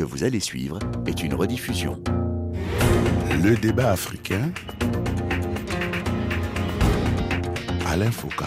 que vous allez suivre est une rediffusion. Le débat africain. Alain Foucault.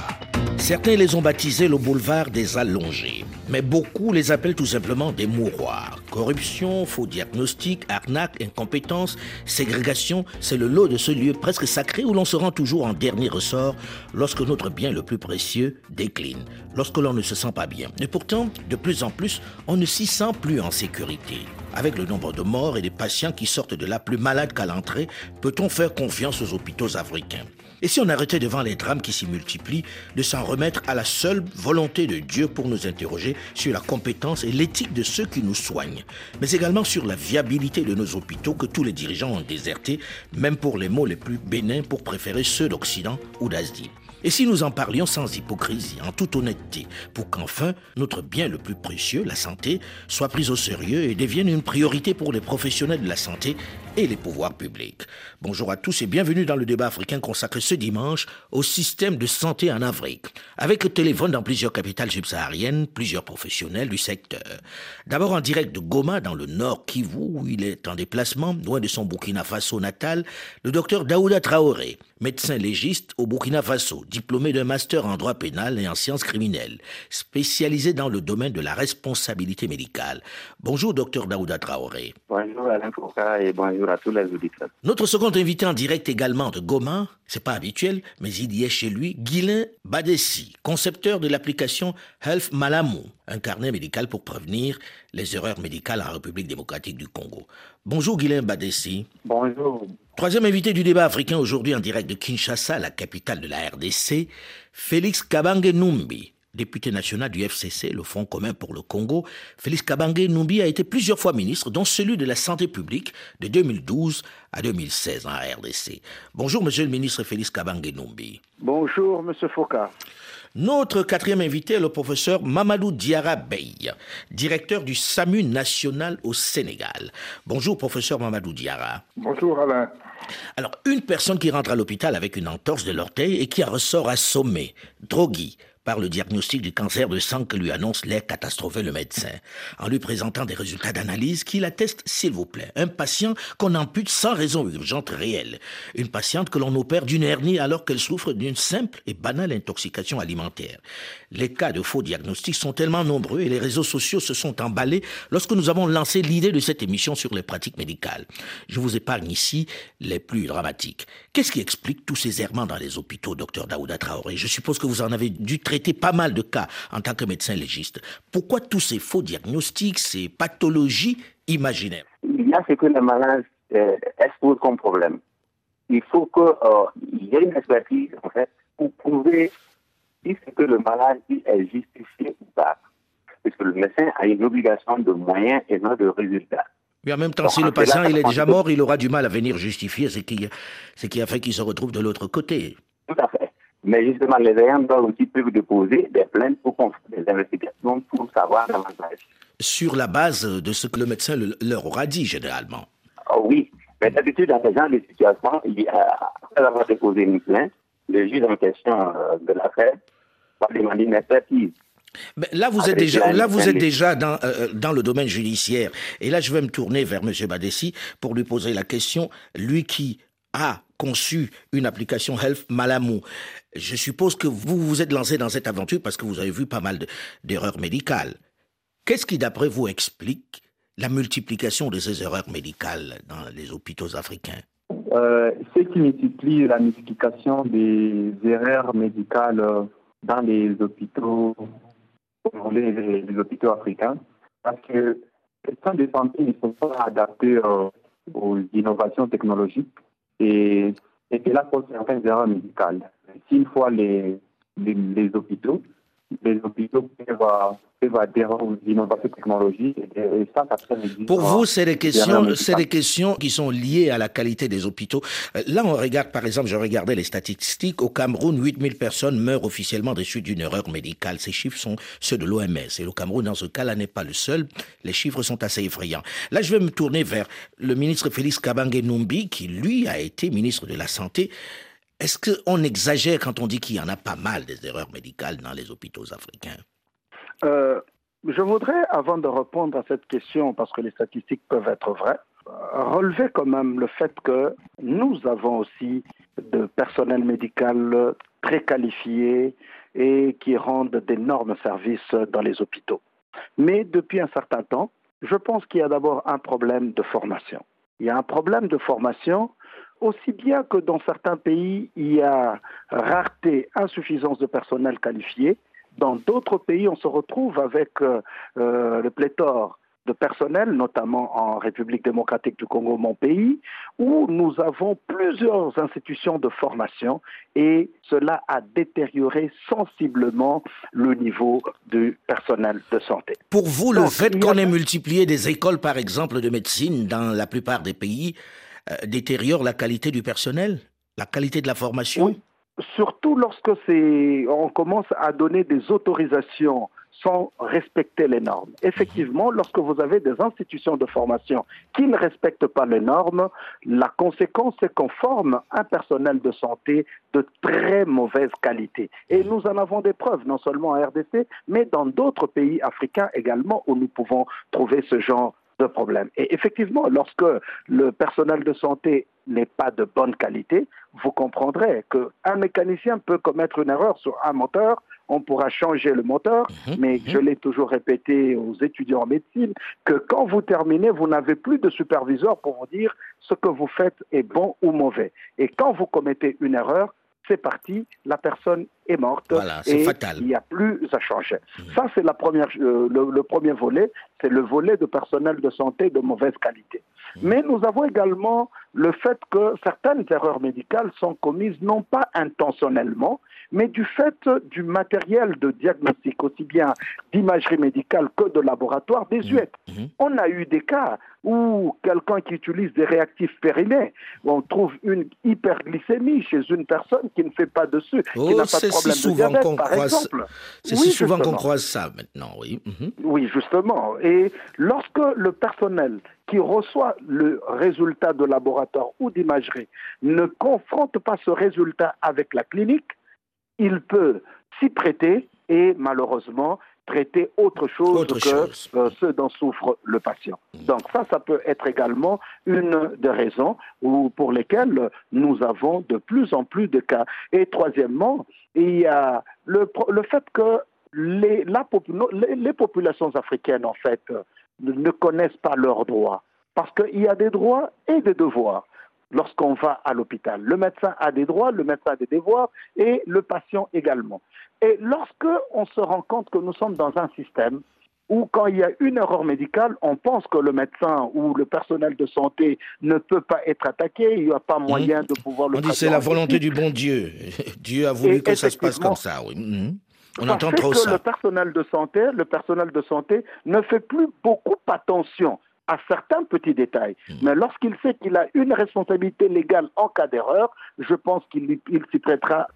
Certains les ont baptisés le boulevard des allongés, mais beaucoup les appellent tout simplement des mouroirs. Corruption, faux diagnostic, arnaque, incompétence, ségrégation, c'est le lot de ce lieu presque sacré où l'on se rend toujours en dernier ressort lorsque notre bien le plus précieux décline, lorsque l'on ne se sent pas bien. Et pourtant, de plus en plus, on ne s'y sent plus en sécurité. Avec le nombre de morts et des patients qui sortent de là plus malades qu'à l'entrée, peut-on faire confiance aux hôpitaux africains? Et si on arrêtait devant les drames qui s'y multiplient, de s'en remettre à la seule volonté de Dieu pour nous interroger sur la compétence et l'éthique de ceux qui nous soignent, mais également sur la viabilité de nos hôpitaux que tous les dirigeants ont désertés, même pour les mots les plus bénins pour préférer ceux d'Occident ou d'Asie. Et si nous en parlions sans hypocrisie, en toute honnêteté, pour qu'enfin notre bien le plus précieux, la santé, soit pris au sérieux et devienne une priorité pour les professionnels de la santé et les pouvoirs publics. Bonjour à tous et bienvenue dans le débat africain consacré ce dimanche au système de santé en Afrique. Avec le téléphone dans plusieurs capitales subsahariennes, plusieurs professionnels du secteur. D'abord en direct de Goma, dans le nord Kivu, où il est en déplacement, loin de son Burkina Faso natal, le docteur Daouda Traoré, médecin légiste au Burkina Faso, diplômé d'un master en droit pénal et en sciences criminelles, spécialisé dans le domaine de la responsabilité médicale. Bonjour, docteur Daouda Traoré. Bonjour Alain Foucault et bonjour à tous les auditeurs. Notre second invité en direct également de Goma, c'est pas habituel, mais il y est chez lui, Guilain Badessi, concepteur de l'application Health Malamou, un carnet médical pour prévenir les erreurs médicales en République démocratique du Congo. Bonjour Guilain Badessi. Bonjour. Troisième invité du débat africain aujourd'hui en direct de Kinshasa, la capitale de la RDC, Félix Kabange Numbi, député national du FCC, le Front commun pour le Congo. Félix Kabange Numbi a été plusieurs fois ministre, dont celui de la Santé publique de 2012 à 2016 en RDC. Bonjour, monsieur le ministre Félix Kabange Numbi. Bonjour, monsieur Foucault. Notre quatrième invité est le professeur Mamadou Diara Bey, directeur du SAMU national au Sénégal. Bonjour, professeur Mamadou Diara. Bonjour, Alain. Alors, une personne qui rentre à l'hôpital avec une entorse de l'orteil et qui en ressort assommée, droguée, par le diagnostic du cancer de sang que lui annonce l'air catastrophé le médecin, en lui présentant des résultats d'analyse qu'il atteste, s'il vous plaît, un patient qu'on ampute sans raison urgente réelle, une patiente que l'on opère d'une hernie alors qu'elle souffre d'une simple et banale intoxication alimentaire. Les cas de faux diagnostics sont tellement nombreux et les réseaux sociaux se sont emballés lorsque nous avons lancé l'idée de cette émission sur les pratiques médicales. Je vous épargne ici les plus dramatiques. Qu'est-ce qui explique tous ces errements dans les hôpitaux, docteur Daouda Traoré? Je suppose que vous en avez dû traiter pas mal de cas en tant que médecin légiste. Pourquoi tous ces faux diagnostics, ces pathologies imaginaires? Il y a ce que les malades euh, exposent comme problème. Il faut qu'il y ait une expertise, en fait, pour prouver si c'est que le malade est justifié ou pas. Parce que le médecin a une obligation de moyens et non de résultats. Mais en même temps, si le patient il est déjà mort, il aura du mal à venir justifier ce qui, ce qui a fait qu'il se retrouve de l'autre côté. Tout à fait. Mais justement, les ayants doivent aussi peuvent déposer des plaintes pour des investigations pour savoir davantage. Sur la base de ce que le médecin leur aura dit, généralement. Oh oui. Mais d'habitude, dans ce genre de situation, il après avoir déposé une plainte, le juge en question de l'affaire va demander une expertise. Mais là, vous êtes déjà, là, vous êtes déjà dans, euh, dans le domaine judiciaire. Et là, je vais me tourner vers M. Badessi pour lui poser la question. Lui qui a conçu une application Health Malamou. Je suppose que vous vous êtes lancé dans cette aventure parce que vous avez vu pas mal d'erreurs médicales. Qu'est-ce qui, d'après vous, explique la multiplication de ces erreurs médicales dans les hôpitaux africains? Euh, Ce qui multiplie la multiplication des erreurs médicales dans les hôpitaux les, hôpitaux africains parce que les centres de santé ne sont pas adaptés euh, aux innovations technologiques et, et que là pose certaines erreurs médicales. S'il faut les, les, les, hôpitaux, les hôpitaux peuvent, peuvent adhérer aux innovations technologiques et, et ça, ça Pour vous, c'est des questions, c'est des questions qui sont liées à la qualité des hôpitaux. Là, on regarde, par exemple, je regardais les statistiques. Au Cameroun, 8000 personnes meurent officiellement des suites d'une erreur médicale. Ces chiffres sont ceux de l'OMS. Et le Cameroun, dans ce cas-là, n'est pas le seul. Les chiffres sont assez effrayants. Là, je vais me tourner vers le ministre Félix Kabange Numbi, qui, lui, a été ministre de la Santé. Est-ce qu'on exagère quand on dit qu'il y en a pas mal des erreurs médicales dans les hôpitaux africains? Euh, Je voudrais, avant de répondre à cette question, parce que les statistiques peuvent être vraies, relever quand même le fait que nous avons aussi de personnel médical très qualifié et qui rendent d'énormes services dans les hôpitaux. Mais depuis un certain temps, je pense qu'il y a d'abord un problème de formation. Il y a un problème de formation aussi bien que dans certains pays, il y a rareté, insuffisance de personnel qualifié. Dans d'autres pays, on se retrouve avec euh, euh, le pléthore de personnel, notamment en République démocratique du Congo, mon pays, où nous avons plusieurs institutions de formation et cela a détérioré sensiblement le niveau du personnel de santé. Pour vous, le fait qu'on ait multiplié des écoles, par exemple, de médecine dans la plupart des pays, détériore la qualité du personnel, la qualité de la formation Oui, surtout lorsque on commence à donner des autorisations sans respecter les normes. Effectivement, lorsque vous avez des institutions de formation qui ne respectent pas les normes, la conséquence, c'est qu'on forme un personnel de santé de très mauvaise qualité. Et nous en avons des preuves, non seulement en RDC, mais dans d'autres pays africains également, où nous pouvons trouver ce genre problème. Et effectivement, lorsque le personnel de santé n'est pas de bonne qualité, vous comprendrez qu'un mécanicien peut commettre une erreur sur un moteur on pourra changer le moteur, mhm, mais mhm. je l'ai toujours répété aux étudiants en médecine, que quand vous terminez, vous n'avez plus de superviseur pour vous dire ce que vous faites est bon ou mauvais. Et quand vous commettez une erreur, c'est parti, la personne est morte et il n'y a plus à changer. Mhm. Ça, c'est la première, euh, le, premier volet, c'est le volet de personnel de santé de mauvaise qualité. Mais nous avons également le fait que certaines erreurs médicales sont commises non pas intentionnellement, mais du fait du matériel de diagnostic, aussi bien d'imagerie médicale que de laboratoire désuète. Mmh. Mmh. On a eu des cas où quelqu'un qui utilise des réactifs périmés, on trouve une hyperglycémie chez une personne qui ne fait pas dessus, qui oh, n'a pas de problème si de diabète, par exemple. C'est si souvent qu'on croise ça maintenant, oui. Mmh. Oui, justement. Et lorsque le personnel qui reçoit le résultat de laboratoire ou d'imagerie ne confronte pas ce résultat avec la clinique, il peut s'y prêter et malheureusement traiter autre chose que euh, ce dont souffre le patient. Mm. Donc ça, ça peut être également une des raisons pour lesquelles nous avons de plus en plus de cas. Et troisièmement, il y a le, fait que les, les, populations africaines, en fait, ne connaissent pas leurs droits. Parce qu'il y a des droits et des devoirs lorsqu'on va à l'hôpital. Le médecin a des droits, le médecin a des devoirs et le patient également. Et lorsque on se rend compte que nous sommes dans un système où quand il y a une erreur médicale, on pense que le médecin ou le personnel de santé ne peut pas être attaqué, il n'y a pas mmh. moyen de pouvoir le On dit c'est la volonté du bon Dieu. Dieu a voulu que ça se passe comme ça, oui. Mmh. On entend trop que Le personnel de santé, le personnel de santé ne fait plus beaucoup attention à certains petits détails. Hmm. Mais lorsqu'il sait qu'il a une responsabilité légale en cas d'erreur, je pense qu'il s'y prêtera,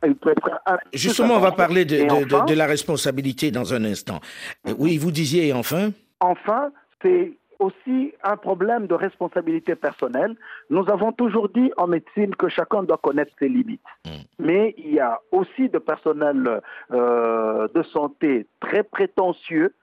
Justement, on va parler de, la responsabilité dans un instant. Euh, oui, vous disiez enfin? Enfin, c'est aussi un problème de responsabilité personnelle. Nous avons toujours dit en médecine que chacun doit connaître ses limites. Hmm. Mais il y a aussi de personnel euh, de santé très prétentieux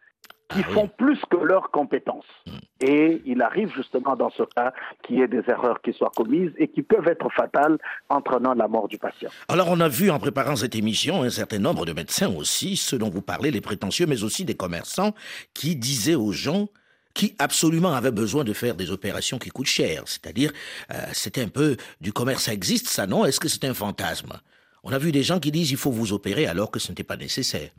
qui ah font plus que leurs compétences. Hmm. Et il arrive justement dans ce cas qu'il y ait des erreurs qui soient commises et qui peuvent être fatales, entraînant la mort du patient. Alors on a vu en préparant cette émission un certain nombre de médecins aussi, ceux dont vous parlez, les prétentieux, mais aussi des commerçants, qui disaient aux gens qui absolument avaient besoin de faire des opérations qui coûtent cher. C'est-à-dire, euh, c'était un peu du commerce, ça existe ça, non? Est-ce que c'est un fantasme? On a vu des gens qui disent il faut vous opérer alors que ce n'était pas nécessaire.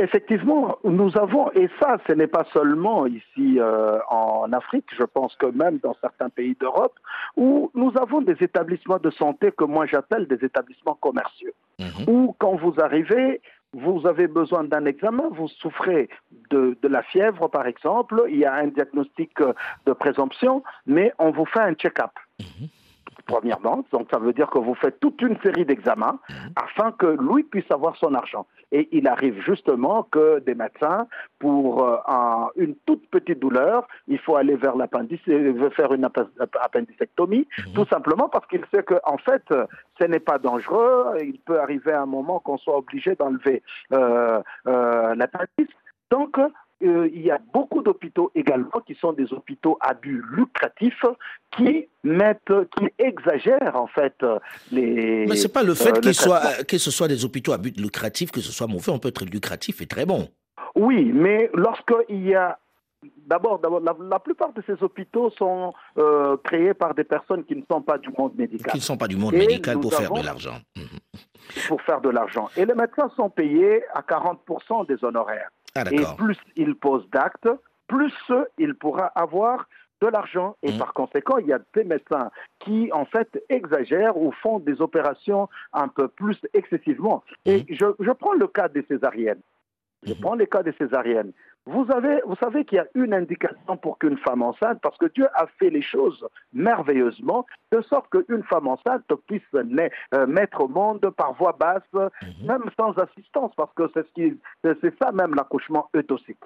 Effectivement, nous avons, et ça, ce n'est pas seulement ici euh, en Afrique, je pense que même dans certains pays d'Europe, où nous avons des établissements de santé que moi j'appelle des établissements commerciaux, mhm. où quand vous arrivez, vous avez besoin d'un examen, vous souffrez de, la fièvre par exemple, il y a un diagnostic de présomption, mais on vous fait un check-up. Mhm premièrement. Donc ça veut dire que vous faites toute une série d'examens mhm. afin que lui puisse avoir son argent. Et il arrive justement que des médecins, pour euh, une toute petite douleur, il faut aller vers l'appendice, veut faire une appendicectomie, mhm. tout simplement parce qu'il sait que en fait, ce n'est pas dangereux. Il peut arriver à un moment qu'on soit obligé d'enlever euh, euh, l'appendice. Donc, euh, il y a beaucoup d'hôpitaux également qui sont des hôpitaux à but lucratif qui mettent, qui exagèrent en fait les. Mais c'est pas le fait qu'il soit, que ce soit des hôpitaux à but lucratif que ce soit mauvais. On peut être lucratif et très bon. Oui, mais lorsqu'il y a D'abord, d'abord la, plupart de ces hôpitaux sont euh, créés par des personnes qui ne sont pas du monde médical. Qui ne sont pas du monde médical pour faire de l'argent. Mhm. Pour faire de l'argent. Et les médecins sont payés à 40% des honoraires. Ah, et plus ils posent d'actes, plus il pourra avoir de l'argent. Et mhm. par conséquent, il y a des médecins qui, en fait, exagèrent ou font des opérations un peu plus excessivement. Et mhm. je, je prends le cas des césariennes. Je prends le cas des césariennes. Vous, avez, vous savez qu'il y a une indication pour qu'une femme enceinte, parce que Dieu a fait les choses merveilleusement, de sorte qu'une femme enceinte puisse euh, mettre au monde par voie basse, mhm. même sans assistance, parce que c'est ce ça même l'accouchement eutoxique.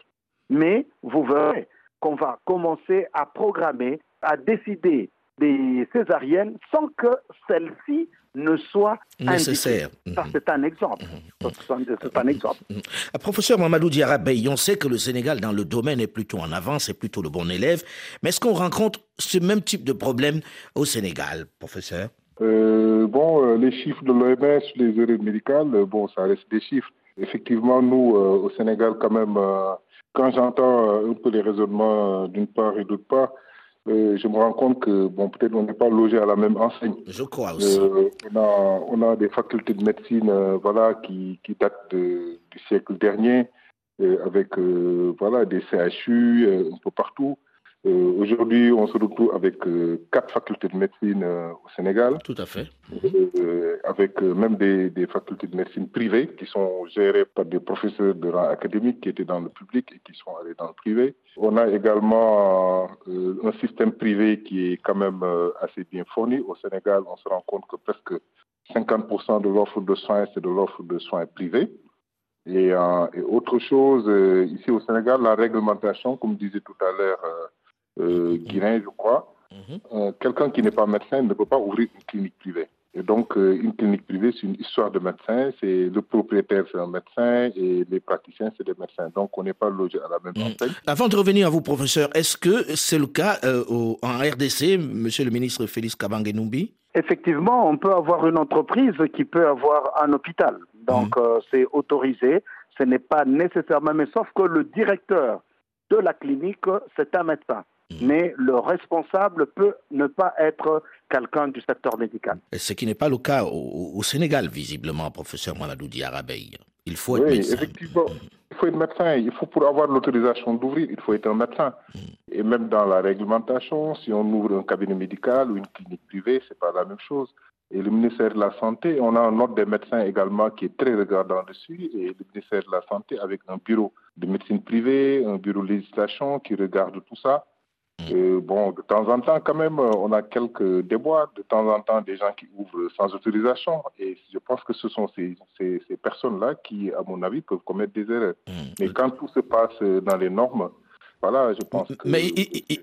Mais vous verrez qu'on va commencer à programmer, à décider des césariennes sans que celles-ci ne soit nécessaire. Ça, c'est un exemple. Mhm. C'est un exemple. Mhm. Euh, professeur Mamadou Diarabey, on sait que le Sénégal, dans le domaine, est plutôt en avance, est plutôt le bon élève. Mais est-ce qu'on rencontre ce même type de problème au Sénégal, professeur? Euh, Bon, euh, les chiffres de l'OMS les erreurs médicales, bon, ça reste des chiffres. Effectivement, nous, au Sénégal, quand même, quand j'entends un peu les raisonnements d'une part et d'autre part, euh, je me rends compte que bon, peut-être on n'est pas logé à la même enseigne. Je crois aussi. Euh, on, a, on a des facultés de médecine euh, voilà, qui, qui datent du siècle dernier, avec voilà, des CHU un peu partout. Euh, aujourd'hui, on se retrouve avec euh, quatre facultés de médecine euh, au Sénégal. Tout à fait. avec même des, des, facultés de médecine privées qui sont gérées par des professeurs de rang académique qui étaient dans le public et qui sont allés dans le privé. On a également un système privé qui est quand même assez bien fourni. Au Sénégal, on se rend compte que presque 50% de l'offre de soins, c'est de l'offre de soins privés. Et, et autre chose, ici au Sénégal, la réglementation, comme disait tout à l'heure euh, guinéen, je crois. Mhm. Euh, quelqu'un qui n'est pas médecin ne peut pas ouvrir une clinique privée. Et donc, euh, une clinique privée, c'est une histoire de médecin. C'est le propriétaire, c'est un médecin, et les praticiens, c'est des médecins. Donc, on n'est pas logé à la même mhm. enseigne. Avant de revenir à vous, professeur, est-ce que c'est le cas au, en RDC, Monsieur le ministre Félix Kabangenumbi Effectivement, on peut avoir une entreprise qui peut avoir un hôpital. Donc, mhm. c'est autorisé. Ce n'est pas nécessairement, mais sauf que le directeur de la clinique, c'est un médecin. Mm. mais le responsable peut ne pas être quelqu'un du secteur médical. Ce qui n'est pas le cas au, Sénégal, visiblement, professeur Mamadou Diarabey. Il faut être oui, médecin. Effectivement, mm. il faut être médecin. Il faut, pour avoir l'autorisation d'ouvrir, il faut être un médecin. Mm. Et même dans la réglementation, si on ouvre un cabinet médical ou une clinique privée, c'est pas la même chose. Et le ministère de la Santé, on a un ordre des médecins également qui est très regardant dessus. Et le ministère de la Santé, avec un bureau de médecine privée, un bureau de législation qui regarde tout ça, Mm. bon, de temps en temps, quand même, on a quelques déboires. De temps en temps, des gens qui ouvrent sans autorisation. Et je pense que ce sont ces, ces, ces personnes-là qui, à mon avis, peuvent commettre des erreurs. Mm. Mais quand tout se passe dans les normes, voilà, je pense que... Mais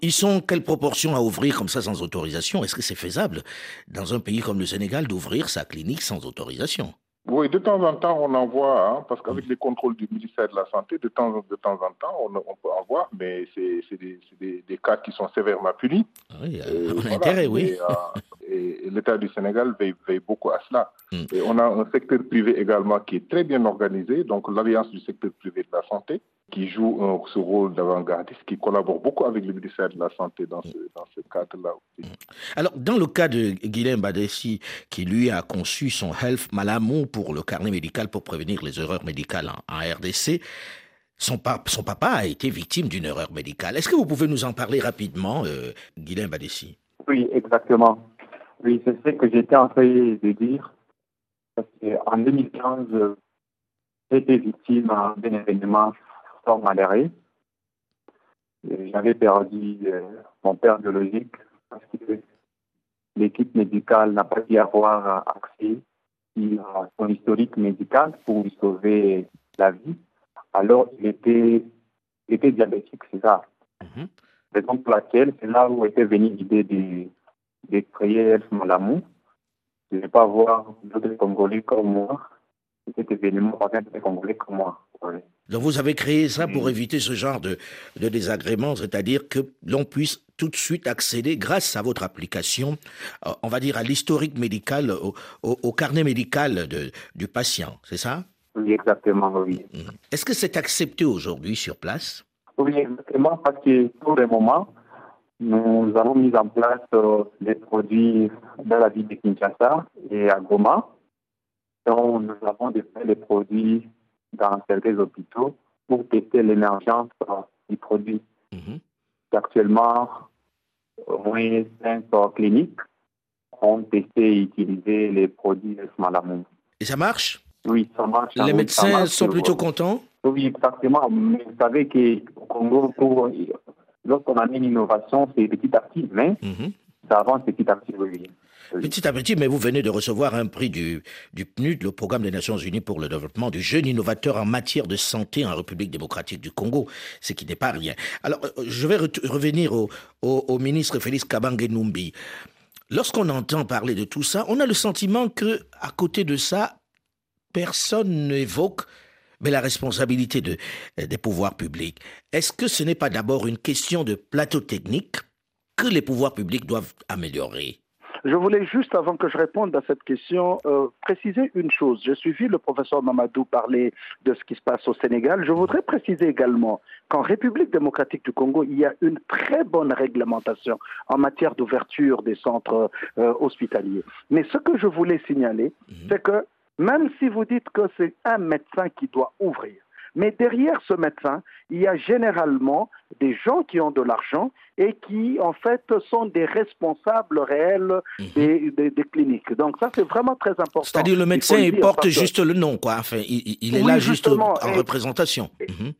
ils sont quelle proportion à ouvrir comme ça sans autorisation? Est-ce que c'est faisable dans un pays comme le Sénégal d'ouvrir sa clinique sans autorisation? Oui, de temps en temps, on en voit, hein, parce qu'avec les contrôles du ministère de la Santé, de temps, de temps en temps, on, on peut en voir, mais c'est des, cas qui sont sévèrement punis. Oui, euh, on a intérêt, oui. Euh, et, l'État du Sénégal veille, veille, beaucoup à cela. Hmm. Et on a un secteur privé également qui est très bien organisé, donc l'Alliance du secteur privé de la santé, qui joue un, ce rôle d'avant-gardiste, qui collabore beaucoup avec le ministère de la Santé dans ce, dans ce cadre-là aussi. Hmm. Alors, dans le cas de Guilhem Badessi, qui lui a conçu son Health Malamou pour le carnet médical pour prévenir les erreurs médicales en, RDC, son, son, papa a été victime d'une erreur médicale. Est-ce que vous pouvez nous en parler rapidement, euh, Guilhem Badessi? Oui, exactement. Oui, c'est ce que j'étais en train de dire. Parce en 2015, j'ai été victime d'un événement fort malheureux. J'avais perdu euh, mon père biologique parce que l'équipe médicale n'a pas pu avoir accès à son historique médical pour lui sauver la vie. Alors, il était, était diabétique, c'est ça. Mm Raison pour laquelle, c'est là où était venue l'idée de de créer Malamou. Je ne vais pas voir d'autres Congolais comme moi. Cet événement va des Congolais comme moi. Donc vous avez créé ça pour éviter ce genre de, de désagréments, c'est-à-dire que l'on puisse tout de suite accéder, grâce à votre application, euh, on va dire à l'historique médical, au, au- au carnet médical de- du patient, c'est ça? Oui, exactement, oui. Mhm. Est-ce que c'est accepté aujourd'hui sur place? Oui, exactement, parce que pour le moment, nous avons mis en place euh, des produits dans la ville de Kinshasa et à Goma. Donc, nous avons des, des produits dans certains hôpitaux pour tester l'émergence euh, du produit. Mhm. Actuellement, au moins cinq euh, cliniques ont testé et utilisé les produits de Malamou. Et ça marche? Oui, ça marche. Les Oui, médecins marche, sont plutôt contents? Oui, exactement. Mais vous savez qu'au Congo, pour, lorsqu'on a mis une innovation, c'est petit à petit, mais Mhm. ça avance petit à petit, oui. Petit à petit, mais vous venez de recevoir un prix du, du PNUD, le Programme des Nations Unies pour le développement du jeune innovateur en matière de santé en République démocratique du Congo, ce qui n'est pas rien. Alors, euh, je vais revenir au, au- au ministre Félix Kabange Numbi. Lorsqu'on entend parler de tout ça, on a le sentiment que, à côté de ça, personne n'évoque mais la responsabilité de- euh, des pouvoirs publics. Est-ce que ce n'est pas d'abord une question de plateau technique que les pouvoirs publics doivent améliorer? Je voulais juste, avant que je réponde à cette question, euh, préciser une chose. J'ai suivi le professeur Mamadou parler de ce qui se passe au Sénégal. Je voudrais préciser également qu'en République démocratique du Congo, il y a une très bonne réglementation en matière d'ouverture des centres euh, hospitaliers. Mais ce que je voulais signaler, c'est que même si vous dites que c'est un médecin qui doit ouvrir, mais derrière ce médecin, il y a généralement des gens qui ont de l'argent et qui, en fait, sont des responsables réels des, des- des cliniques. Donc ça, c'est vraiment très important. C'est-à-dire le médecin il porte que- juste le nom, quoi. Enfin, il, est Oui, là juste en et- représentation Mhm.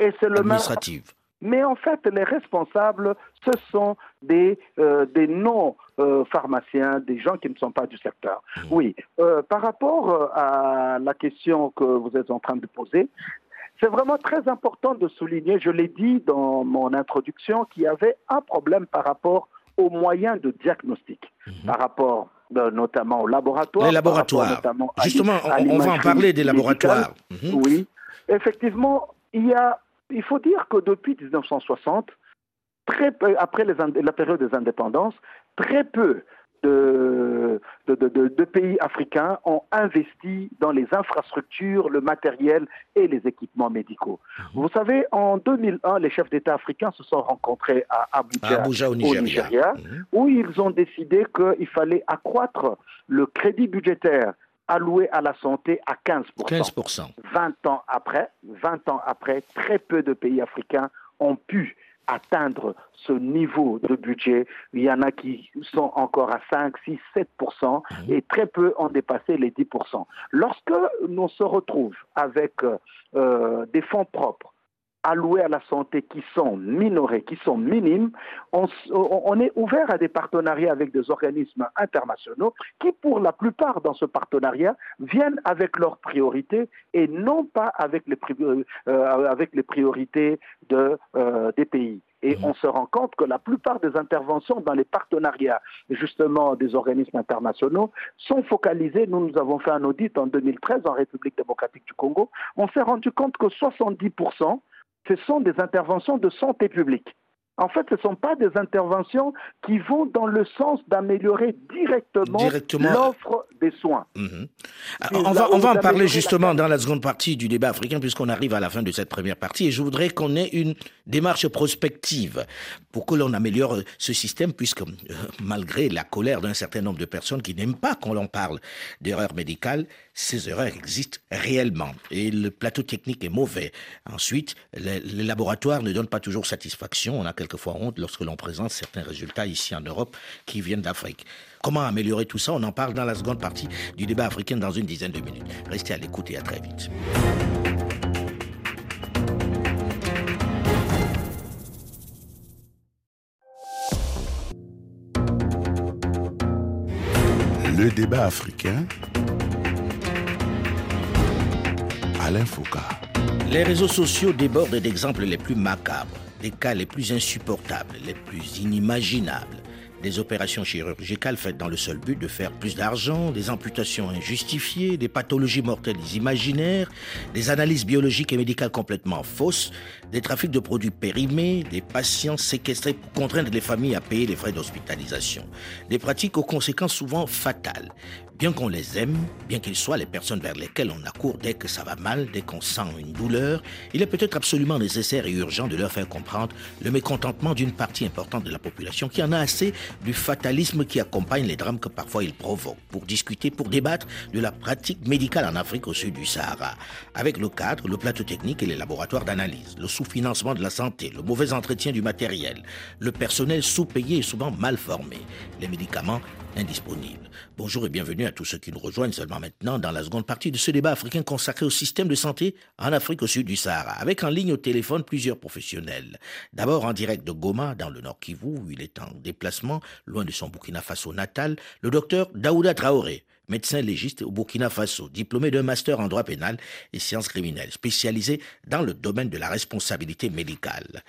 Et c'est le même administrative. Mais en fait, les responsables, ce sont des, euh, des non-pharmaciens, des gens qui ne sont pas du secteur. Oui, euh, par rapport euh, à la question que vous êtes en train de poser, c'est vraiment très important de souligner, je l'ai dit dans mon introduction, qu'il y avait un problème par rapport aux moyens de diagnostic, par rapport notamment aux laboratoires. Les laboratoires. notamment Justement, à on, on va en parler des laboratoires. Mhm. Oui, effectivement, il y a, il faut dire que depuis 1960, très peu, après les la période des indépendances, très peu de, de, de- de- de pays africains ont investi dans les infrastructures, le matériel et les équipements médicaux. Mhm. Vous savez, en 2001, les chefs d'État africains se sont rencontrés à À Abuja, au au Nigeria. Où ils ont décidé qu'il fallait accroître le crédit budgétaire alloué à la santé à 15%. 15%. 20 ans après, 20 ans après, très peu de pays africains ont pu atteindre ce niveau de budget. Il y en a qui sont encore à 5, 6, 7 et très peu ont dépassé les 10 Lorsque l'on se retrouve avec euh, des fonds propres alloués à la santé qui sont minorés, qui sont minimes, on, est ouvert à des partenariats avec des organismes internationaux qui, pour la plupart dans ce partenariat, viennent avec leurs priorités et non pas avec les, pri- euh, avec les priorités de, euh, des pays. Et on se rend compte que la plupart des interventions dans les partenariats, justement, des organismes internationaux, sont focalisées. Nous, nous avons fait un audit en 2013 en République démocratique du Congo. On s'est rendu compte que 70%, ce sont des interventions de santé publique. En fait, ce ne sont pas des interventions qui vont dans le sens d'améliorer directement, Directement. l'offre des soins. Mhm. Ah, On va, on va en parler justement dans la seconde partie du débat africain, puisqu'on arrive à la fin de cette première partie. Et je voudrais qu'on ait une démarche prospective pour que l'on améliore ce système, puisque euh, malgré la colère d'un certain nombre de personnes qui n'aiment pas qu'on l'on parle d'erreurs médicales, ces erreurs existent réellement. Et le plateau technique est mauvais. Ensuite, les, laboratoires ne donnent pas toujours satisfaction. On a quelquefois honte lorsque l'on présente certains résultats ici en Europe qui viennent d'Afrique. Comment améliorer tout ça? On en parle dans la seconde partie du débat africain dans une dizaine de minutes. Restez à l'écoute et à très vite. Le débat africain. Les réseaux sociaux débordent d'exemples les plus macabres, des cas les plus insupportables, les plus inimaginables. des opérations chirurgicales faites dans le seul but de faire plus d'argent, des amputations injustifiées, des pathologies mortelles imaginaires, des analyses biologiques et médicales complètement fausses, des trafics de produits périmés, des patients séquestrés pour contraindre les familles à payer les frais d'hospitalisation. Des pratiques aux conséquences souvent fatales. Bien qu'on les aime, bien qu'ils soient les personnes vers lesquelles on accourt dès que ça va mal, dès qu'on sent une douleur, il est peut-être absolument nécessaire et urgent de leur faire comprendre le mécontentement d'une partie importante de la population qui en a assez du fatalisme qui accompagne les drames que parfois ils provoquent, pour discuter, pour débattre de la pratique médicale en Afrique au sud du Sahara, avec le cadre, le plateau technique et les laboratoires d'analyse, le sous-financement de la santé, le mauvais entretien du matériel, le personnel sous-payé et souvent mal formé, les médicaments indisponibles. Bonjour et bienvenue à tous ceux qui nous rejoignent seulement maintenant dans la seconde partie de ce débat africain consacré au système de santé en Afrique au sud du Sahara, avec en ligne au téléphone plusieurs professionnels. D'abord en direct de Goma, dans le nord Kivu, où il est en déplacement, loin de son Burkina Faso natal, le docteur Daouda Traoré, médecin légiste au Burkina Faso, diplômé d'un master en droit pénal et sciences criminelles, spécialisé dans le domaine de la responsabilité médicale.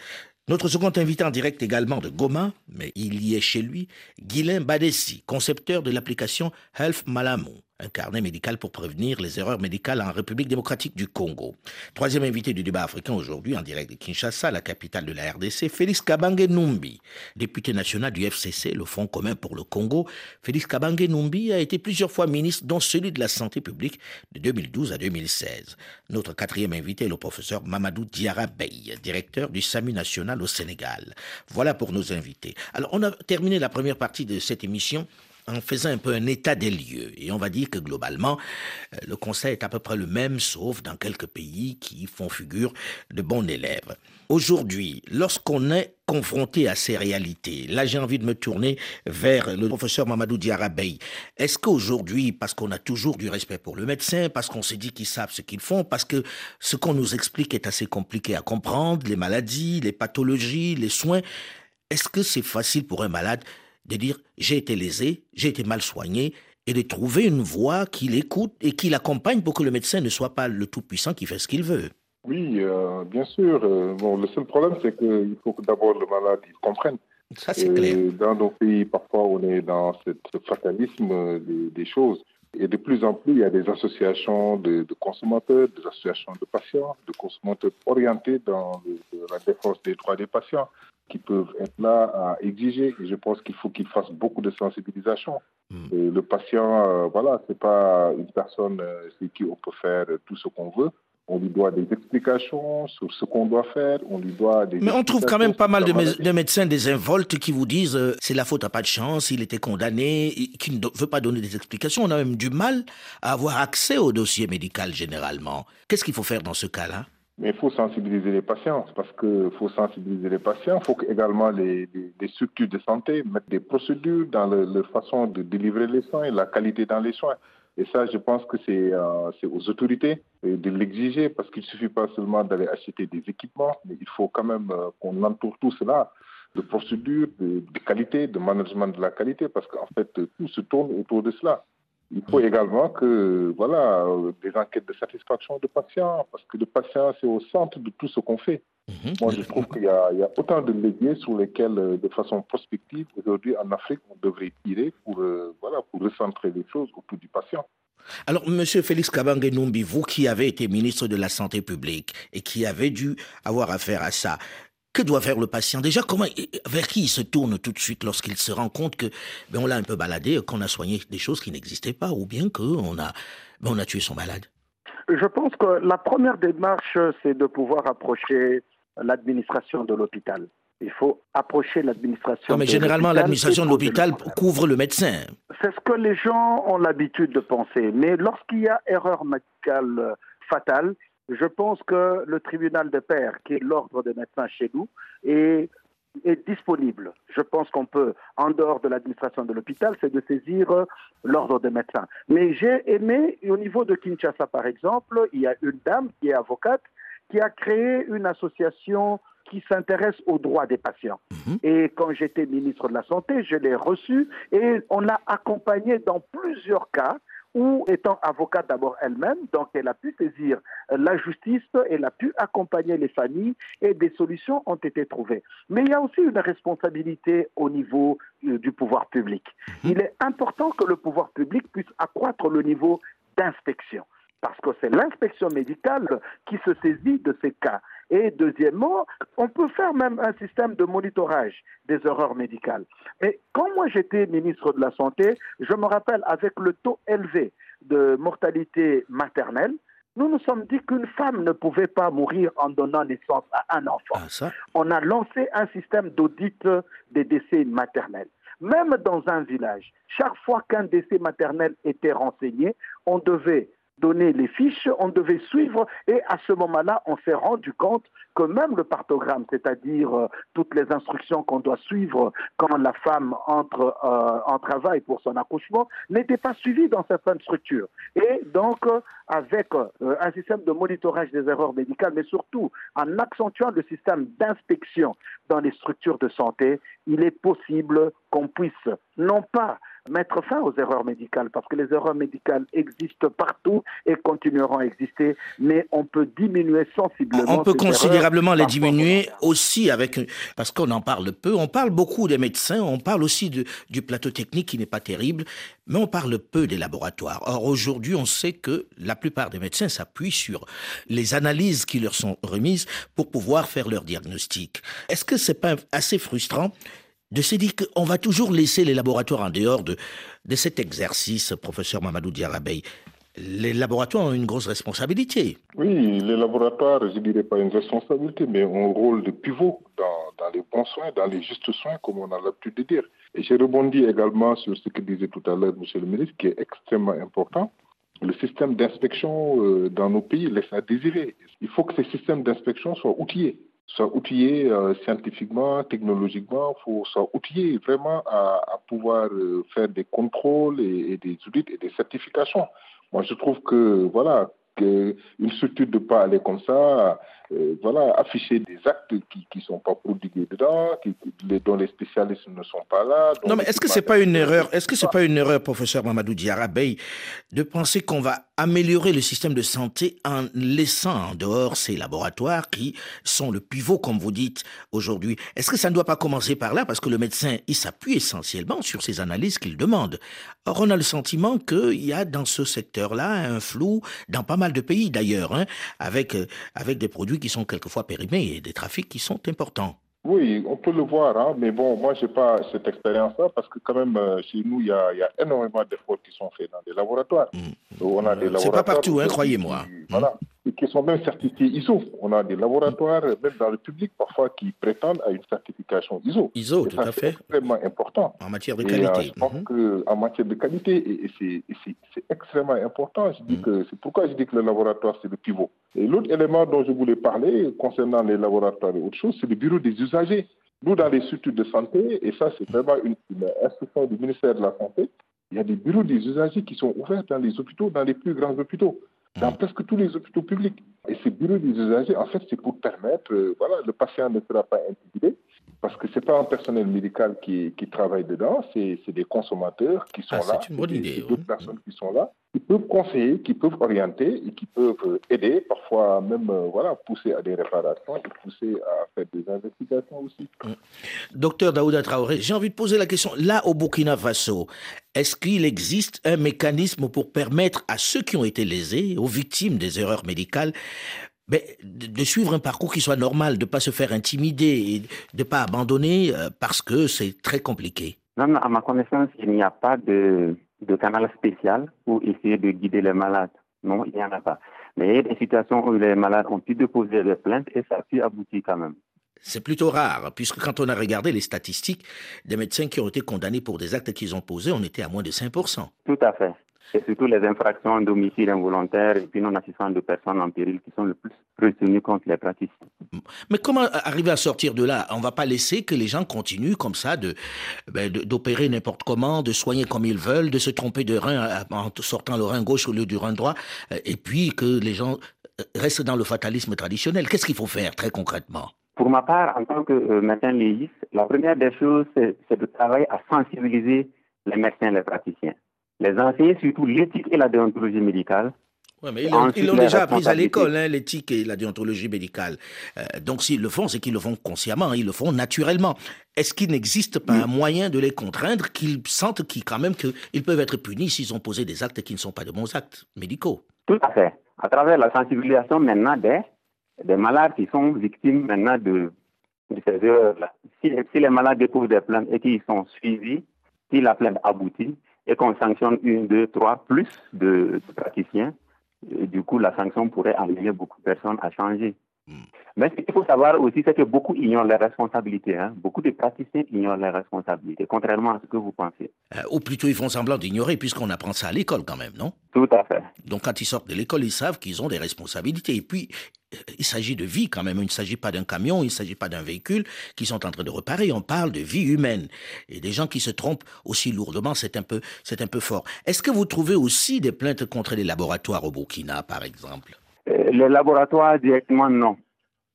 Notre second invité en direct également de Goma, mais il y est chez lui, Guylain Badessi, concepteur de l'application Health Malamo un carnet médical pour prévenir les erreurs médicales en République démocratique du Congo. Troisième invité du débat africain aujourd'hui, en direct de Kinshasa, la capitale de la RDC, Félix Kabange Numbi, député national du FCC, le Fonds commun pour le Congo. Félix Kabange Numbi a été plusieurs fois ministre, dont celui de la Santé publique de 2012 à 2016. Notre quatrième invité est le professeur Mamadou Diarra Bey, directeur du SAMU national au Sénégal. Voilà pour nos invités. Alors, on a terminé la première partie de cette émission en faisant un peu un état des lieux. Et on va dire que globalement, euh, le conseil est à peu près le même, sauf dans quelques pays qui font figure de bons élèves. Aujourd'hui, lorsqu'on est confronté à ces réalités, là j'ai envie de me tourner vers le professeur Mamadou Diarabey. Est-ce qu'aujourd'hui, parce qu'on a toujours du respect pour le médecin, parce qu'on s'est dit qu'ils savent ce qu'ils font, parce que ce qu'on nous explique est assez compliqué à comprendre, les maladies, les pathologies, les soins, est-ce que c'est facile pour un malade de dire j'ai été lésé, j'ai été mal soigné, et de trouver une voix qui l'écoute et qui l'accompagne pour que le médecin ne soit pas le tout-puissant qui fait ce qu'il veut. Oui, euh, bien sûr. Euh, bon, le seul problème, c'est qu'il faut que d'abord le malade il comprenne. Ça, c'est clair. Dans nos pays, parfois, on est dans ce fatalisme des, choses. Et de plus en plus, il y a des associations de, consommateurs, des associations de patients, de consommateurs orientés dans la défense des droits des patients qui peuvent être là à exiger. Et je pense qu'il faut qu'ils fassent beaucoup de sensibilisation. Hmm. le patient, euh, voilà, c'est pas une personne euh, sur qui on peut faire tout ce qu'on veut. On lui doit des explications sur ce qu'on doit faire. On lui doit des. Mais on trouve quand même pas mal de, médecins désinvoltes qui vous disent euh, c'est la faute à pas de chance, il était condamné, qui ne veut pas donner des explications. On a même du mal à avoir accès au dossier médical généralement. Qu'est-ce qu'il faut faire dans ce cas-là? Mais il faut sensibiliser les patients, parce qu'il faut sensibiliser les patients. Il faut également les, les, structures de santé mettent des procédures dans leur façon de délivrer les soins la qualité dans les soins. Et ça, je pense que c'est euh, aux autorités de l'exiger, parce qu'il ne suffit pas seulement d'aller acheter des équipements, mais il faut quand même euh, qu'on entoure tout cela de procédures, de, qualité, de management de la qualité, parce qu'en fait, tout se tourne autour de cela. Il faut également que, voilà, des enquêtes de satisfaction de patients, parce que le patient, c'est au centre de tout ce qu'on fait. Mhm. Moi, je trouve qu'il y, a autant de leviers sur lesquels, euh, de façon prospective, aujourd'hui en Afrique, on devrait tirer pour, euh, voilà, pour recentrer les choses autour du patient. Alors, Monsieur Félix Kabange Numbi, vous qui avez été ministre de la Santé publique et qui avez dû avoir affaire à ça, que doit faire le patient Déjà, comment, vers qui il se tourne tout de suite lorsqu'il se rend compte que ben, on l'a un peu baladé, qu'on a soigné des choses qui n'existaient pas, ou bien qu'on a, ben, on a tué son malade? Je pense que la première démarche, c'est de pouvoir approcher l'administration de l'hôpital. Il faut approcher l'administration. mais généralement, l'administration de l'hôpital couvre le médecin. C'est ce que les gens ont l'habitude de penser. Mais lorsqu'il y a erreur médicale fatale, je pense que le tribunal de paix, qui est l'ordre des médecins chez nous, est, disponible. Je pense qu'on peut, en dehors de l'administration de l'hôpital, c'est de saisir l'ordre des médecins. Mais j'ai aimé, au niveau de Kinshasa par exemple, il y a une dame qui est avocate qui a créé une association qui s'intéresse aux droits des patients. Mhm. Et quand j'étais ministre de la Santé, je l'ai reçue et on l'a accompagnée dans plusieurs cas ou étant avocate d'abord elle-même, donc elle a pu saisir la justice, elle a pu accompagner les familles et des solutions ont été trouvées. Mais il y a aussi une responsabilité au niveau euh, du pouvoir public. Mhm. Il est important que le pouvoir public puisse accroître le niveau d'inspection parce que c'est l'inspection médicale qui se saisit de ces cas. Et deuxièmement, on peut faire même un système de monitorage des erreurs médicales. Mais quand moi j'étais ministre de la Santé, je me rappelle avec le taux élevé de mortalité maternelle, nous nous sommes dit qu'une femme ne pouvait pas mourir en donnant naissance à un enfant. Ah, on a lancé un système d'audit des décès maternels. Même dans un village, chaque fois qu'un décès maternel était renseigné, on devait donner les fiches, on devait suivre et à ce moment-là, on s'est rendu compte que même le partogramme, c'est-à-dire euh, toutes les instructions qu'on doit suivre quand la femme entre euh, en travail pour son accouchement, n'était pas suivi dans certaines structures. Et donc, euh, avec un système de monitorage des erreurs médicales, mais surtout en accentuant le système d'inspection dans les structures de santé, il est possible qu'on puisse non pas mettre fin aux erreurs médicales, parce que les erreurs médicales existent partout et continueront à exister, mais on peut diminuer sensiblement. On peut considérablement les diminuer aussi avec, parce qu'on en parle peu, on parle beaucoup des médecins, on parle aussi du plateau technique qui n'est pas terrible, mais on parle peu des laboratoires. Or, aujourd'hui, on sait que la plupart des médecins s'appuient sur les analyses qui leur sont remises pour pouvoir faire leur diagnostic. Est-ce que c'est pas assez frustrant de se dire qu'on va toujours laisser les laboratoires en dehors de, de cet exercice, professeur Mamadou Diarabey. Les laboratoires ont une grosse responsabilité. Oui, les laboratoires, je dirais pas une responsabilité, mais ont un rôle de pivot dans, dans les bons soins, dans les justes soins, comme on a l'habitude de dire. Et j'ai rebondi également sur ce que disait tout à l'heure M. le ministre, qui est extrêmement important. Le système d'inspection euh, dans nos pays laisse à désirer. Il faut que ces systèmes d'inspection soient outillés soit outillé euh, scientifiquement, technologiquement, faut soit outillé vraiment à, pouvoir euh, faire des contrôles et, des audits et des certifications. Moi, je trouve que voilà, une structure de pas aller comme ça, euh, voilà, afficher des actes qui ne sont pas prodigués dedans, qui, dont les spécialistes ne sont pas là. Non, mais est-ce que c'est pas une erreur Est-ce que c'est pas une erreur, professeur Mamadou Diarabey, de penser qu'on va améliorer le système de santé en laissant en dehors ces laboratoires qui sont le pivot, comme vous dites aujourd'hui Est-ce que ça ne doit pas commencer par là? Parce que le médecin, il s'appuie essentiellement sur ces analyses qu'il demande. Or, on a le sentiment qu'il y a dans ce secteur-là un flou, dans pas mal de pays d'ailleurs, hein, avec, euh, avec des produits qui sont quelquefois périmés et des trafics qui sont importants. Oui, on peut le voir, hein, mais bon, moi, je n'ai pas cette expérience-là parce que quand même, euh, chez nous, il y a, y a, énormément d'efforts qui sont faits dans des laboratoires. Mmh. On a des laboratoires. C'est pas partout, hein, croyez-moi. Voilà. Mmh qui sont même certifiés ISO. On a des laboratoires, même dans le public, parfois, qui prétendent à une certification ISO. ISO, tout à fait. C'est extrêmement important. En matière de qualité. je pense mhm. en matière de qualité, et, c'est extrêmement important. Je dis mhm. que c'est pourquoi je dis que le laboratoire, c'est le pivot. Et l'autre élément dont je voulais parler concernant les laboratoires et autre chose, c'est le bureau des usagers. Nous, dans les structures de santé, et ça, c'est vraiment une, une instruction du ministère de la Santé, il y a des bureaux des usagers qui sont ouverts dans les hôpitaux, dans les plus grands hôpitaux dans presque tous les hôpitaux publics. Et ces bureaux des usagers, en fait, c'est pour permettre, euh, voilà, le patient ne sera pas intimidé, parce que ce n'est pas un personnel médical qui, qui travaille dedans, c'est des consommateurs qui sont ah, là. C'est une bonne idée. Personnes qui sont là, qui peuvent conseiller, qui peuvent orienter et qui peuvent euh, aider, parfois même euh, voilà, pousser à des réparations et pousser à faire des investigations aussi. Hum. Docteur Daouda Traoré, j'ai envie de poser la question. Là, au Burkina Faso, est-ce qu'il existe un mécanisme pour permettre à ceux qui ont été lésés, aux victimes des erreurs médicales, de suivre un parcours qui soit normal, de ne pas se faire intimider et de ne pas abandonner euh, parce que c'est très compliqué? Non, à ma connaissance, il n'y a pas de, de, canal spécial pour essayer de guider les malades. Non, il n'y en a pas. Mais il y a des situations où les malades ont pu déposer des plaintes et ça a pu aboutir quand même. C'est plutôt rare, puisque quand on a regardé les statistiques des médecins qui ont été condamnés pour des actes qu'ils ont posés, on était à moins de 5%. Tout à fait et surtout les infractions d'homicide involontaire et puis non-assistance de personnes en péril qui sont le plus retenues contre les praticiens. Mais comment arriver à sortir de là? On ne va pas laisser que les gens continuent comme ça ben, de, d'opérer n'importe comment, de soigner comme ils veulent, de se tromper de rein euh, en sortant le rein gauche au lieu du rein droit, euh, et puis que les gens euh, restent dans le fatalisme traditionnel. Qu'est-ce qu'il faut faire très concrètement? Pour ma part, en tant que médecin légiste, la première des choses, c'est de travailler à sensibiliser les médecins et les praticiens les enseigner surtout l'éthique et la déontologie médicale. Oui, mais ils l'ont déjà appris à l'école, hein, l'éthique et la déontologie médicale. Euh, donc s'ils le font, c'est qu'ils le font consciemment, ils le font naturellement. Est-ce qu'il n'existe pas un moyen de les contraindre, qu'ils sentent qu'ils, quand même qu'ils peuvent être punis s'ils ont posé des actes qui ne sont pas de bons actes médicaux? Tout à fait. À travers la sensibilisation maintenant des, des malades qui sont victimes maintenant de, ces erreurs-là. Si, si les malades déposent des plaintes et qu'ils sont suivis, si la plainte aboutit, et qu'on sanctionne une, deux, trois, plus de, praticiens, du coup, la sanction pourrait amener beaucoup de personnes à changer. Hmm. Mais ce qu'il faut savoir aussi, c'est que beaucoup ignorent les responsabilités. Hein. Beaucoup de praticiens ignorent les responsabilités, contrairement à ce que vous pensez. Euh, ou plutôt, ils font semblant d'ignorer, puisqu'on apprend ça à l'école quand même, non? Tout à fait. Donc, quand ils sortent de l'école, ils savent qu'ils ont des responsabilités. Et puis, il s'agit de vie quand même. Il ne s'agit pas d'un camion, il ne s'agit pas d'un véhicule qu'ils sont en train de réparer. On parle de vie humaine. Et des gens qui se trompent aussi lourdement, c'est un peu, c'est un peu fort. Est-ce que vous trouvez aussi des plaintes contre les laboratoires au Burkina, par exemple? euh, Les laboratoires directement, non.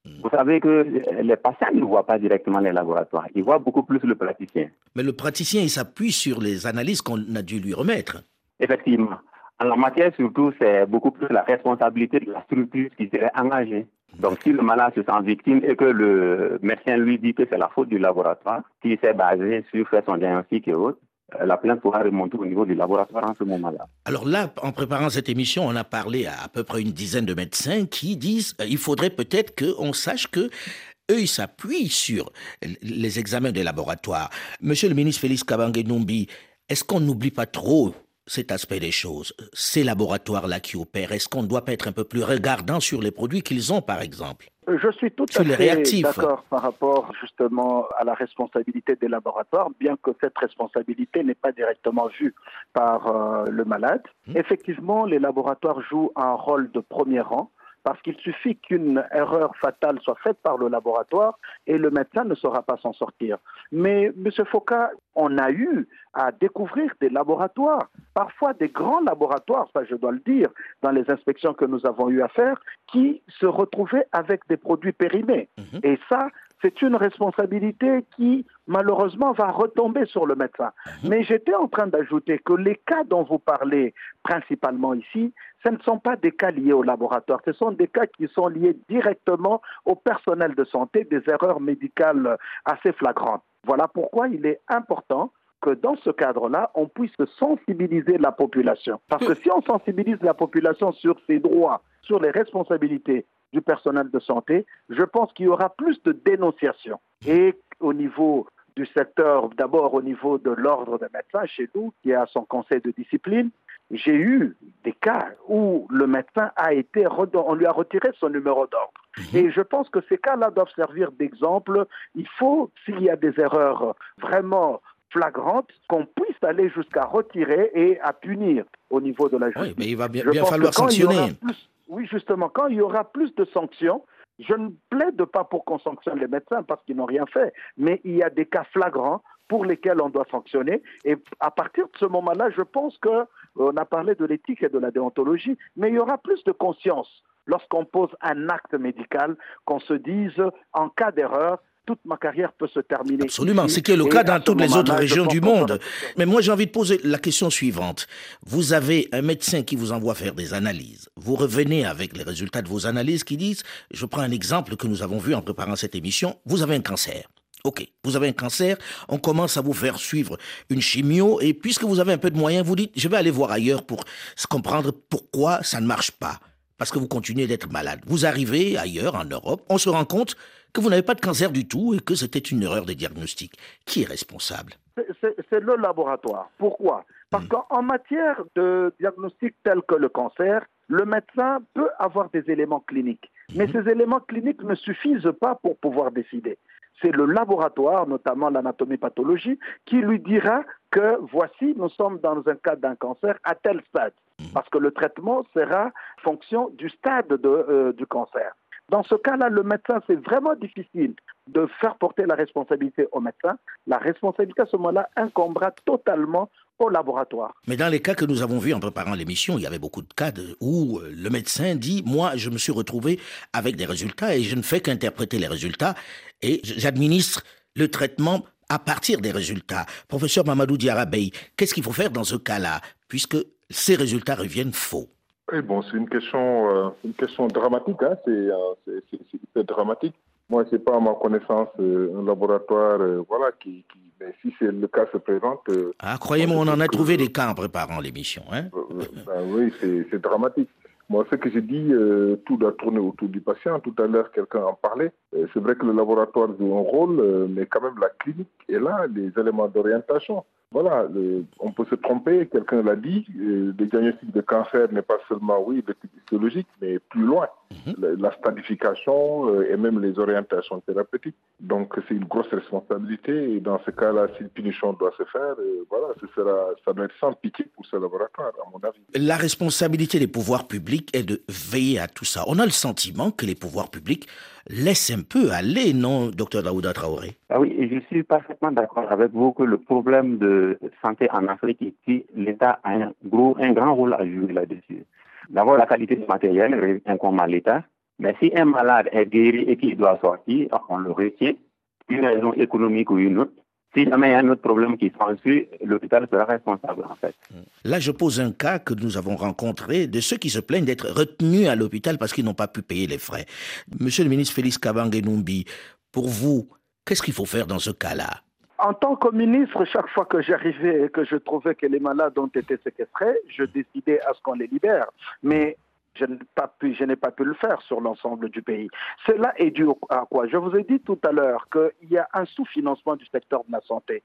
Hmm. Vous savez que les patients ne voient pas directement les laboratoires. Ils voient beaucoup plus le praticien. Mais le praticien, il s'appuie sur les analyses qu'on a dû lui remettre. Effectivement. En la matière, surtout, c'est beaucoup plus la responsabilité de la structure qui serait engagée. Donc, si le malade se sent victime et que le médecin lui dit que c'est la faute du laboratoire, qui s'est basé sur faire son diagnostic et autres, euh, la plainte pourra remonter au niveau du laboratoire en ce moment-là. Alors là, en préparant cette émission, on a parlé à à peu près une dizaine de médecins qui disent euh, faudrait peut-être qu'on sache que eux, ils s'appuient sur les examens des laboratoires. Monsieur le ministre Félix Kabange Numbi, est-ce qu'on n'oublie pas trop cet aspect des choses, ces laboratoires-là qui opèrent, est-ce qu'on ne doit pas être un peu plus regardant sur les produits qu'ils ont, par exemple? Je suis tout à fait d'accord par rapport justement à la responsabilité des laboratoires, bien que cette responsabilité n'est pas directement vue par euh, le malade. Mmh. Effectivement, les laboratoires jouent un rôle de premier rang parce qu'il suffit qu'une erreur fatale soit faite par le laboratoire et le médecin ne saura pas s'en sortir. Mais, M. Foucault, on a eu à découvrir des laboratoires, parfois des grands laboratoires, ça je dois le dire, dans les inspections que nous avons eu à faire, qui se retrouvaient avec des produits périmés. Mhm. Et ça, c'est une responsabilité qui, malheureusement, va retomber sur le médecin. Mhm. Mais j'étais en train d'ajouter que les cas dont vous parlez principalement ici, ce ne sont pas des cas liés au laboratoire, ce sont des cas qui sont liés directement au personnel de santé, des erreurs médicales assez flagrantes. Voilà pourquoi il est important que dans ce cadre-là, on puisse sensibiliser la population. Parce que si on sensibilise la population sur ses droits, sur les responsabilités du personnel de santé, je pense qu'il y aura plus de dénonciation. Et au niveau du secteur, d'abord au niveau de l'ordre des médecins chez nous, qui a son conseil de discipline, j'ai eu des cas où le médecin a été, on lui a retiré son numéro d'ordre. Mhm. Et je pense que ces cas-là doivent servir d'exemple. Il faut, s'il y a des erreurs vraiment flagrantes, qu'on puisse aller jusqu'à retirer et à punir au niveau de la justice. Oui, mais il va bien, falloir sanctionner. Oui, justement, quand il y aura plus de sanctions, je ne plaide pas pour qu'on sanctionne les médecins parce qu'ils n'ont rien fait, mais il y a des cas flagrants pour lesquels on doit sanctionner. Et à partir de ce moment-là, je pense qu'on a parlé de l'éthique et de la déontologie, mais il y aura plus de conscience lorsqu'on pose un acte médical, qu'on se dise, en cas d'erreur, toute ma carrière peut se terminer. Absolument, c'est qui est le cas dans toutes les autres régions du monde. Mais moi, j'ai envie de poser la question suivante. Vous avez un médecin qui vous envoie faire des analyses. Vous revenez avec les résultats de vos analyses qui disent, je prends un exemple que nous avons vu en préparant cette émission, vous avez un cancer. Ok, vous avez un cancer, on commence à vous faire suivre une chimio, et puisque vous avez un peu de moyens, vous dites, je vais aller voir ailleurs pour comprendre pourquoi ça ne marche pas, parce que vous continuez d'être malade. Vous arrivez ailleurs, en Europe, on se rend compte que vous n'avez pas de cancer du tout et que c'était une erreur de diagnostic. Qui est responsable? C'est le laboratoire. Pourquoi? Parce hmm. qu'en matière de diagnostic tel que le cancer, le médecin peut avoir des éléments cliniques. Mais hmm. ces éléments cliniques ne suffisent pas pour pouvoir décider c'est le laboratoire, notamment l'anatomie pathologie, qui lui dira que voici, nous sommes dans un cas d'un cancer à tel stade, parce que le traitement sera fonction du stade euh, du cancer. Dans ce cas-là, le médecin, c'est vraiment difficile de faire porter la responsabilité au médecin. La responsabilité à ce moment-là incombera totalement au laboratoire. Mais dans les cas que nous avons vus en préparant l'émission, il y avait beaucoup de cas où euh, le médecin dit, moi, je me suis retrouvé avec des résultats et je ne fais qu'interpréter les résultats et j'administre le traitement à partir des résultats. Professeur Mamadou Diarabey, qu'est-ce qu'il faut faire dans ce cas-là, puisque ces résultats reviennent faux? Oui, bon, c'est une question, euh, une question dramatique. Hein. C'est, c'est, dramatique. Moi, c'est pas à ma connaissance euh, un laboratoire, euh, voilà, qui, qui, mais si c'est le cas se présente. ah, croyez-moi, on en a trouvé des cas en préparant l'émission, hein. ben oui, c'est, dramatique. Moi, ce que j'ai dit, tout doit tourner autour du patient. Tout à l'heure, quelqu'un en parlait. c'est vrai que le laboratoire joue un rôle, mais quand même, la clinique est là, les éléments d'orientation voilà, on peut se tromper, quelqu'un l'a dit, le diagnostic de cancer n'est pas seulement, oui, le type histologique, mais plus loin, mhm. la, stadification euh, et même les orientations thérapeutiques. Donc c'est une grosse responsabilité et dans ce cas-là, si le punition doit se faire, euh, voilà, ce sera, ça doit être sans pitié pour ce laboratoire, à mon avis. La responsabilité des pouvoirs publics est de veiller à tout ça. On a le sentiment que les pouvoirs publics laisse un peu aller, non, docteur Daouda Traoré? Ah Oui, je suis parfaitement d'accord avec vous que le problème de santé en Afrique l'État a un, gros, un grand rôle à jouer là-dessus. D'abord, la qualité du matériel incombe à l'État. Mais si un malade est guéri et qu'il doit sortir, on le retient, une raison économique ou une autre, si jamais il y a un autre problème qui s'ensuit, l'hôpital sera responsable en fait. Là, je pose un cas que nous avons rencontré de ceux qui se plaignent d'être retenus à l'hôpital parce qu'ils n'ont pas pu payer les frais. Monsieur le ministre Félix Kabange Numbi, pour vous, qu'est-ce qu'il faut faire dans ce cas-là? En tant que ministre, chaque fois que j'arrivais et que je trouvais que les malades ont été séquestrés, je décidais à ce qu'on les libère. Mais je n'ai pas pu, le faire sur l'ensemble du pays. Cela est dû à quoi? Je vous ai dit tout à l'heure qu'il y a un sous-financement du secteur de la santé.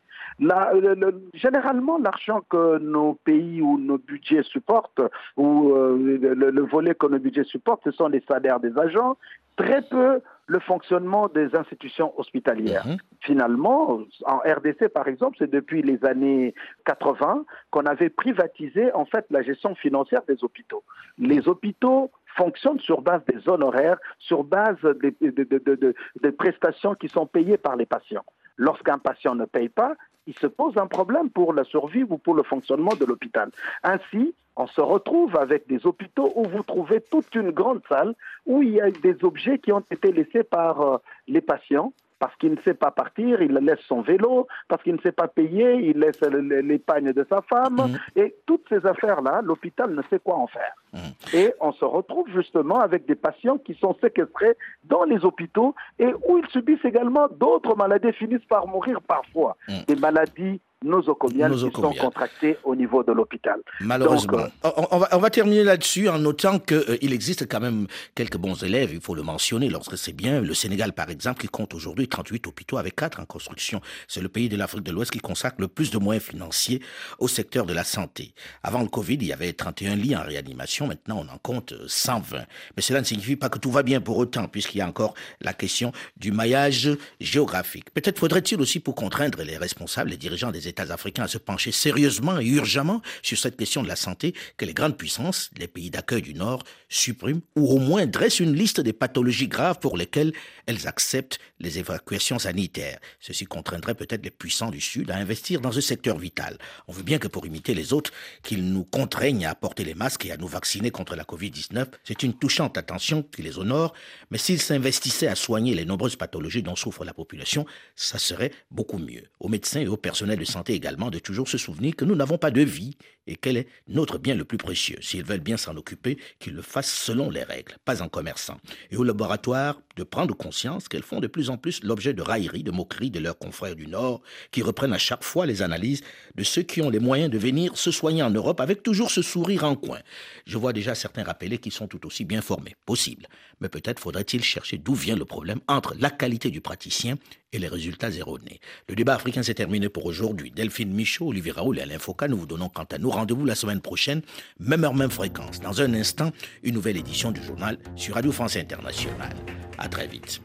généralement, l'argent que nos pays ou nos budgets supportent, ou euh, le, volet que nos budgets supportent, ce sont les salaires des agents, très peu le fonctionnement des institutions hospitalières. Mhm. Finalement, en RDC par exemple, c'est depuis les années 80 qu'on avait privatisé en fait la gestion financière des hôpitaux. Les hôpitaux fonctionnent sur base des honoraires, sur base des, des prestations qui sont payées par les patients. Lorsqu'un patient ne paye pas, il se pose un problème pour la survie ou pour le fonctionnement de l'hôpital. Ainsi, on se retrouve avec des hôpitaux où vous trouvez toute une grande salle où il y a des objets qui ont été laissés par euh, les patients parce qu'il ne sait pas partir, il laisse son vélo, parce qu'il ne sait pas payer, il laisse l'épargne de sa femme. Mhm. Et toutes ces affaires-là, l'hôpital ne sait quoi en faire. Mhm. Et on se retrouve justement avec des patients qui sont séquestrés dans les hôpitaux et où ils subissent également d'autres maladies, finissent par mourir parfois. Mhm. Des maladies nosocomiales, qui sont contractées au niveau de l'hôpital. Malheureusement. Euh, on, va, on, va, terminer là-dessus en notant qu'il euh, existe quand même quelques bons élèves, il faut le mentionner lorsque c'est bien. Le Sénégal, par exemple, qui compte aujourd'hui 38 hôpitaux avec 4 en construction. C'est le pays de l'Afrique de l'Ouest qui consacre le plus de moyens financiers au secteur de la santé. Avant le Covid, il y avait 31 lits en réanimation. Maintenant, on en compte 120. Mais cela ne signifie pas que tout va bien pour autant, puisqu'il y a encore la question du maillage géographique. Peut-être faudrait-il aussi, pour contraindre les responsables, les dirigeants des États africains à se pencher sérieusement et urgemment sur cette question de la santé, que les grandes puissances, les pays d'accueil du Nord, suppriment ou au moins dressent une liste des pathologies graves pour lesquelles elles acceptent les évacuations sanitaires. Ceci contraindrait peut-être les puissants du Sud à investir dans ce secteur vital. On veut bien que pour imiter les autres, qu'ils nous contraignent à porter les masques et à nous vacciner contre la Covid-19. C'est une touchante attention qui les honore, mais s'ils s'investissaient à soigner les nombreuses pathologies dont souffre la population, ça serait beaucoup mieux. Aux médecins et au personnel de santé également de toujours se souvenir que nous n'avons pas de vie et quel est notre bien le plus précieux. S'ils veulent bien s'en occuper, qu'ils le fassent selon les règles, pas en commerçant. Et au laboratoire, de prendre conscience qu'elles font de plus en plus l'objet de railleries, de moqueries de leurs confrères du Nord, qui reprennent à chaque fois les analyses de ceux qui ont les moyens de venir se soigner en Europe avec toujours ce sourire en coin. Je vois déjà certains rappelés qui sont tout aussi bien formés. Possible. Mais peut-être faudrait-il chercher d'où vient le problème entre la qualité du praticien et les résultats erronés. Le débat africain s'est terminé pour aujourd'hui. Delphine Michaud, Olivier Raoul et Alain Foucault, nous vous donnons quant à nous rendez-vous la semaine prochaine, même heure, même fréquence. Dans un instant, une nouvelle édition du journal sur Radio France Internationale. À très vite.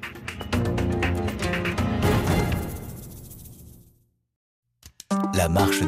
La marche